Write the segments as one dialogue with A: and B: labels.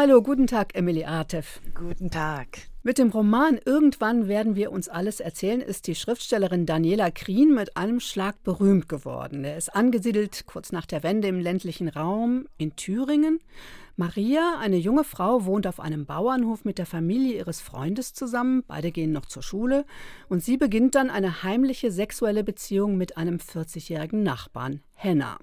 A: Hallo, guten Tag, Emily Artef.
B: Guten Tag.
A: Mit dem Roman Irgendwann werden wir uns alles erzählen ist die Schriftstellerin Daniela Krien mit einem Schlag berühmt geworden. Er ist angesiedelt kurz nach der Wende im ländlichen Raum in Thüringen. Maria, eine junge Frau, wohnt auf einem Bauernhof mit der Familie ihres Freundes zusammen. Beide gehen noch zur Schule. Und sie beginnt dann eine heimliche sexuelle Beziehung mit einem 40-jährigen Nachbarn, Henna.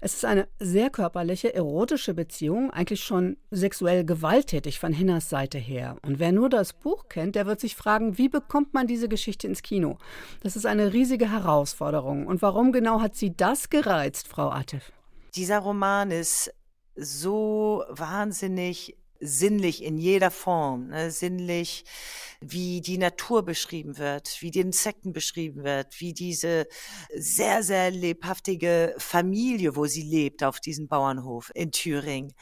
A: Es ist eine sehr körperliche, erotische Beziehung, eigentlich schon sexuell gewalttätig von Hennas Seite her. Und wer nur das Buch kennt, der wird sich fragen, wie bekommt man diese Geschichte ins Kino? Das ist eine riesige Herausforderung. Und warum genau hat sie das gereizt, Frau Atef?
B: Dieser Roman ist so wahnsinnig sinnlich in jeder Form, ne? sinnlich, wie die Natur beschrieben wird, wie die Insekten beschrieben wird, wie diese sehr, sehr lebhaftige Familie, wo sie lebt auf diesem Bauernhof in Thüringen.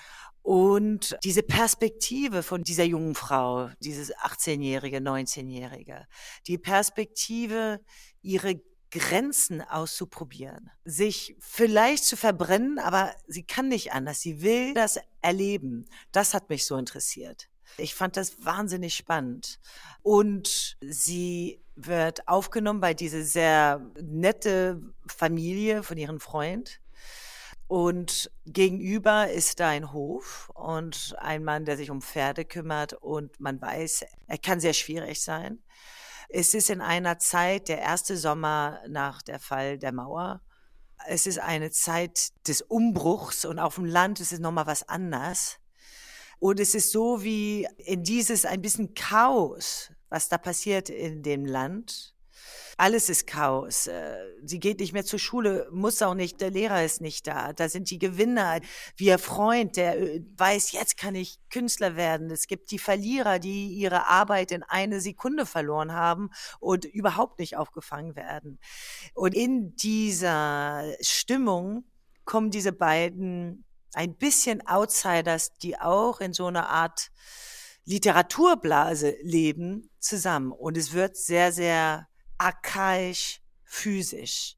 B: Und diese Perspektive von dieser jungen Frau, dieses 18-jährige, 19-jährige, die Perspektive, ihre Grenzen auszuprobieren, sich vielleicht zu verbrennen, aber sie kann nicht anders. Sie will das erleben. Das hat mich so interessiert. Ich fand das wahnsinnig spannend. Und sie wird aufgenommen bei diese sehr nette Familie von ihrem Freund. Und gegenüber ist da ein Hof und ein Mann, der sich um Pferde kümmert und man weiß, er kann sehr schwierig sein. Es ist in einer Zeit, der erste Sommer nach der Fall der Mauer. Es ist eine Zeit des Umbruchs und auf dem Land ist es nochmal was anders. Und es ist so wie in dieses ein bisschen Chaos, was da passiert in dem Land. Alles ist Chaos. Äh, sie geht nicht mehr zur Schule, muss auch nicht, der Lehrer ist nicht da. Da sind die Gewinner, wie ihr Freund, der äh, weiß, jetzt kann ich Künstler werden. Es gibt die Verlierer, die ihre Arbeit in eine Sekunde verloren haben und überhaupt nicht aufgefangen werden. Und in dieser Stimmung kommen diese beiden ein bisschen Outsiders, die auch in so einer Art Literaturblase leben, zusammen. Und es wird sehr, sehr archaisch physisch.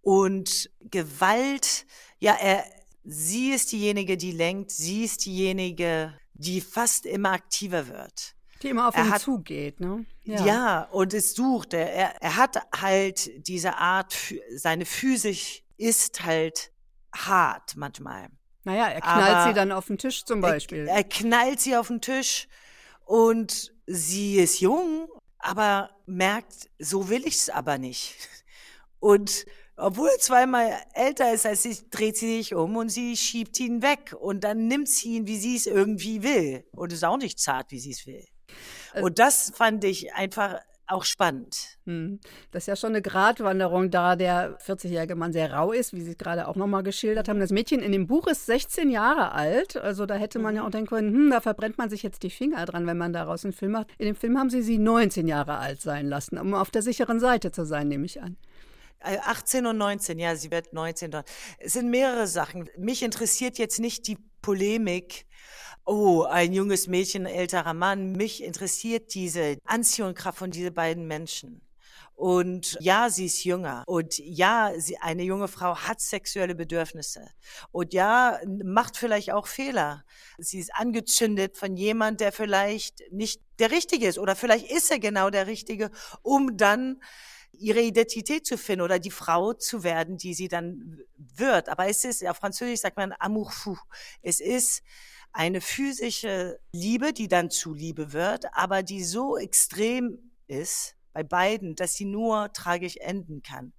B: Und Gewalt, ja, er, sie ist diejenige, die lenkt, sie ist diejenige, die fast immer aktiver wird.
A: Die immer auf er ihn hat, zugeht, ne?
B: Ja. ja, und es sucht. Er, er, hat halt diese Art, seine Physis ist halt hart manchmal.
A: Naja, er knallt Aber sie dann auf den Tisch zum Beispiel.
B: Er, er knallt sie auf den Tisch und sie ist jung aber merkt, so will ich es aber nicht. Und obwohl er zweimal älter ist als ich, dreht sie sich um und sie schiebt ihn weg. Und dann nimmt sie ihn, wie sie es irgendwie will. Und ist auch nicht zart, wie sie es will. Äh und das fand ich einfach auch spannend.
A: Hm. Das ist ja schon eine Gratwanderung, da der 40-jährige Mann sehr rau ist, wie Sie es gerade auch nochmal geschildert haben. Das Mädchen in dem Buch ist 16 Jahre alt. Also da hätte man ja mhm. auch denken können, hm, da verbrennt man sich jetzt die Finger dran, wenn man daraus einen Film macht. In dem Film haben Sie sie 19 Jahre alt sein lassen, um auf der sicheren Seite zu sein, nehme ich an.
B: 18 äh, und 19, ja, sie wird 19 dort. Es sind mehrere Sachen. Mich interessiert jetzt nicht die Polemik oh, ein junges Mädchen, ein älterer Mann. Mich interessiert diese Anziehungskraft von diesen beiden Menschen. Und ja, sie ist jünger. Und ja, sie, eine junge Frau hat sexuelle Bedürfnisse. Und ja, macht vielleicht auch Fehler. Sie ist angezündet von jemand, der vielleicht nicht der Richtige ist. Oder vielleicht ist er genau der Richtige, um dann ihre Identität zu finden oder die Frau zu werden, die sie dann wird. Aber es ist, auf Französisch sagt man amour fou. Es ist eine physische Liebe, die dann zu Liebe wird, aber die so extrem ist bei beiden, dass sie nur tragisch enden kann.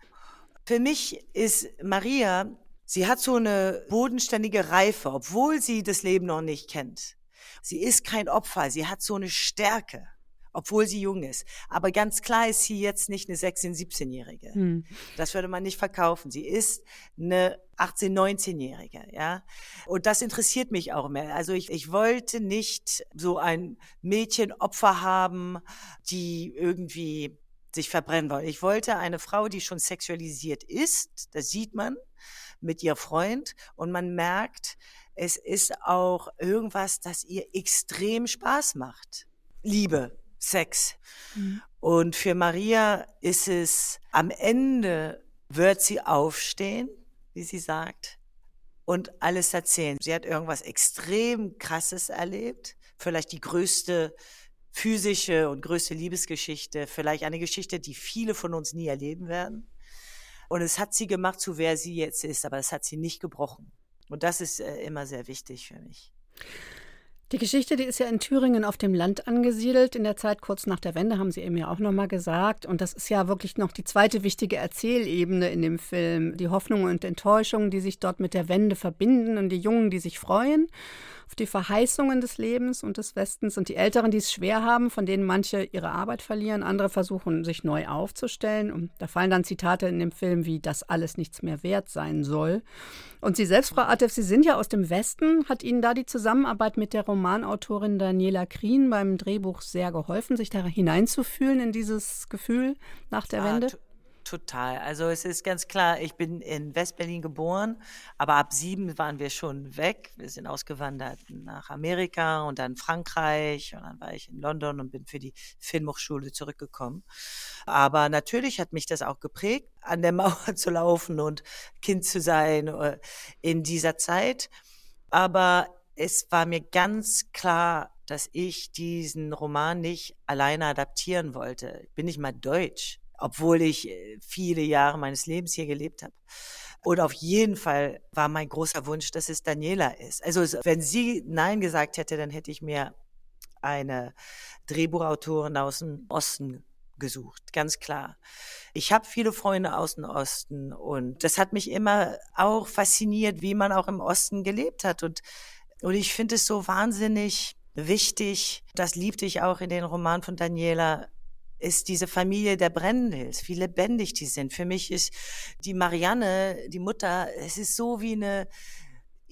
B: Für mich ist Maria, sie hat so eine bodenständige Reife, obwohl sie das Leben noch nicht kennt. Sie ist kein Opfer, sie hat so eine Stärke obwohl sie jung ist. Aber ganz klar ist sie jetzt nicht eine 16-, 17-Jährige. Hm. Das würde man nicht verkaufen. Sie ist eine 18-, 19-Jährige, ja. Und das interessiert mich auch mehr. Also ich, ich wollte nicht so ein Mädchenopfer haben, die irgendwie sich verbrennen wollen. Ich wollte eine Frau, die schon sexualisiert ist, das sieht man mit ihr Freund und man merkt, es ist auch irgendwas, das ihr extrem Spaß macht. Liebe, Sex. Mhm. Und für Maria ist es, am Ende wird sie aufstehen, wie sie sagt, und alles erzählen. Sie hat irgendwas extrem Krasses erlebt, vielleicht die größte physische und größte Liebesgeschichte, vielleicht eine Geschichte, die viele von uns nie erleben werden. Und es hat sie gemacht, zu wer sie jetzt ist, aber es hat sie nicht gebrochen. Und das ist äh, immer sehr wichtig für mich.
A: Die Geschichte, die ist ja in Thüringen auf dem Land angesiedelt. In der Zeit kurz nach der Wende haben Sie eben ja auch nochmal gesagt. Und das ist ja wirklich noch die zweite wichtige Erzählebene in dem Film. Die Hoffnungen und Enttäuschungen, die sich dort mit der Wende verbinden und die Jungen, die sich freuen auf die Verheißungen des Lebens und des Westens und die Älteren, die es schwer haben, von denen manche ihre Arbeit verlieren, andere versuchen, sich neu aufzustellen. Und da fallen dann Zitate in dem Film wie, dass alles nichts mehr wert sein soll. Und Sie selbst, Frau Atef, Sie sind ja aus dem Westen. Hat Ihnen da die Zusammenarbeit mit der Romanautorin Daniela Krien beim Drehbuch sehr geholfen, sich da hineinzufühlen in dieses Gefühl nach der Wende?
B: Total. Also es ist ganz klar, ich bin in Westberlin geboren, aber ab sieben waren wir schon weg. Wir sind ausgewandert nach Amerika und dann Frankreich und dann war ich in London und bin für die Filmhochschule zurückgekommen. Aber natürlich hat mich das auch geprägt, an der Mauer zu laufen und Kind zu sein äh, in dieser Zeit. Aber es war mir ganz klar, dass ich diesen Roman nicht alleine adaptieren wollte. Ich bin nicht mal deutsch obwohl ich äh, viele Jahre meines Lebens hier gelebt habe. Und auf jeden Fall war mein großer Wunsch, dass es Daniela ist. Also wenn sie Nein gesagt hätte, dann hätte ich mir eine Drehbuchautorin aus dem Osten gesucht, ganz klar. Ich habe viele Freunde aus dem Osten und das hat mich immer auch fasziniert, wie man auch im Osten gelebt hat. Und, und ich finde es so wahnsinnig wichtig, das liebte ich auch in den Roman von Daniela, ist diese Familie der Brendels, wie lebendig die sind. Für mich ist die Marianne, die Mutter, es ist so wie eine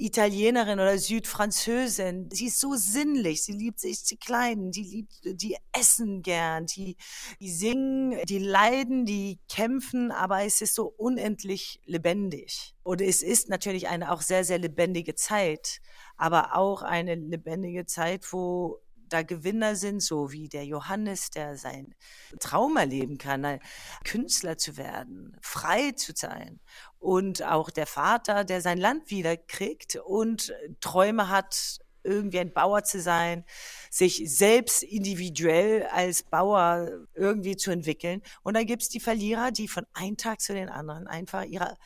B: Italienerin oder Südfranzösin. Sie ist so sinnlich. Sie liebt sich die Kleinen, die liebt, die essen gern, die, die singen, die leiden, die kämpfen, aber es ist so unendlich lebendig. Und es ist natürlich eine auch sehr, sehr lebendige Zeit, aber auch eine lebendige Zeit, wo da Gewinner sind, so wie der Johannes, der sein Traum erleben kann, Künstler zu werden, frei zu sein. Und auch der Vater, der sein Land wiederkriegt und Träume hat, irgendwie ein Bauer zu sein, sich selbst individuell als Bauer irgendwie zu entwickeln. Und dann gibt es die Verlierer, die von einem Tag zu den anderen einfach ihre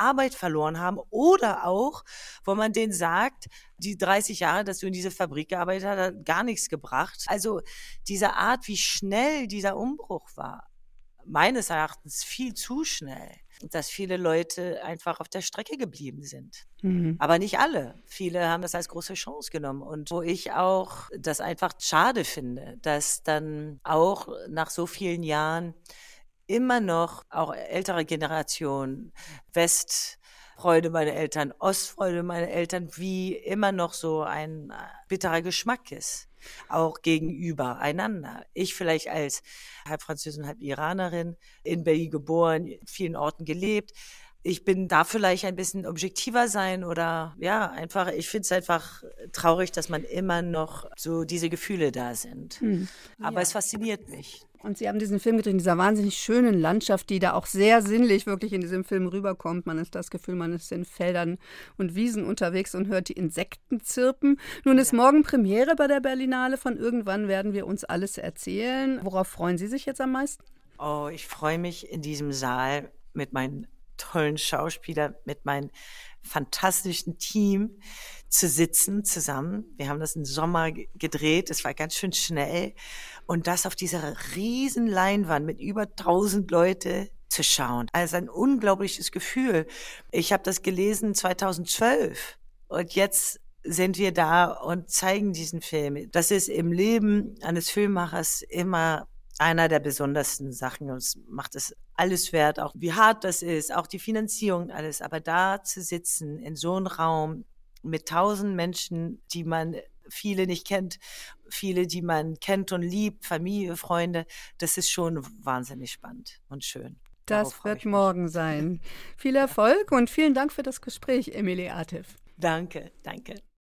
B: Arbeit verloren haben oder auch, wo man denen sagt, die 30 Jahre, dass du in diese Fabrik gearbeitet hast, hat gar nichts gebracht. Also diese Art, wie schnell dieser Umbruch war, meines Erachtens viel zu schnell, dass viele Leute einfach auf der Strecke geblieben sind. Mhm. Aber nicht alle. Viele haben das als große Chance genommen. Und wo ich auch das einfach schade finde, dass dann auch nach so vielen Jahren immer noch, auch ältere Generation, Westfreude meiner Eltern, Ostfreude meiner Eltern, wie immer noch so ein äh, bitterer Geschmack ist. Auch gegenüber einander. Ich vielleicht als halb Französin, halb Iranerin, in Berlin geboren, in vielen Orten gelebt, ich bin da vielleicht ein bisschen objektiver sein oder ja, einfach, ich finde es einfach traurig, dass man immer noch so diese Gefühle da sind. Hm, Aber ja. es fasziniert mich.
A: Und Sie haben diesen Film gedreht in dieser wahnsinnig schönen Landschaft, die da auch sehr sinnlich wirklich in diesem Film rüberkommt. Man hat das Gefühl, man ist in Feldern und Wiesen unterwegs und hört die Insekten zirpen. Nun ist ja. morgen Premiere bei der Berlinale. Von irgendwann werden wir uns alles erzählen. Worauf freuen Sie sich jetzt am meisten?
B: Oh, ich freue mich in diesem Saal mit meinen tollen Schauspielern, mit meinem fantastischen Team zu sitzen zusammen. Wir haben das im Sommer gedreht. Es war ganz schön schnell. Und das auf dieser riesen Leinwand mit über 1000 Leute zu schauen. Also ein unglaubliches Gefühl. Ich habe das gelesen 2012 und jetzt sind wir da und zeigen diesen Film. Das ist im Leben eines Filmemachers immer einer der besondersten Sachen. Uns macht es alles wert, auch wie hart das ist, auch die Finanzierung, alles. Aber da zu sitzen in so einem Raum mit tausend Menschen, die man viele nicht kennt, viele, die man kennt und liebt, Familie, Freunde, das ist schon wahnsinnig spannend und schön.
A: Das wird morgen sein. Viel Erfolg und vielen Dank für das Gespräch, Emilie Atif.
B: Danke, danke.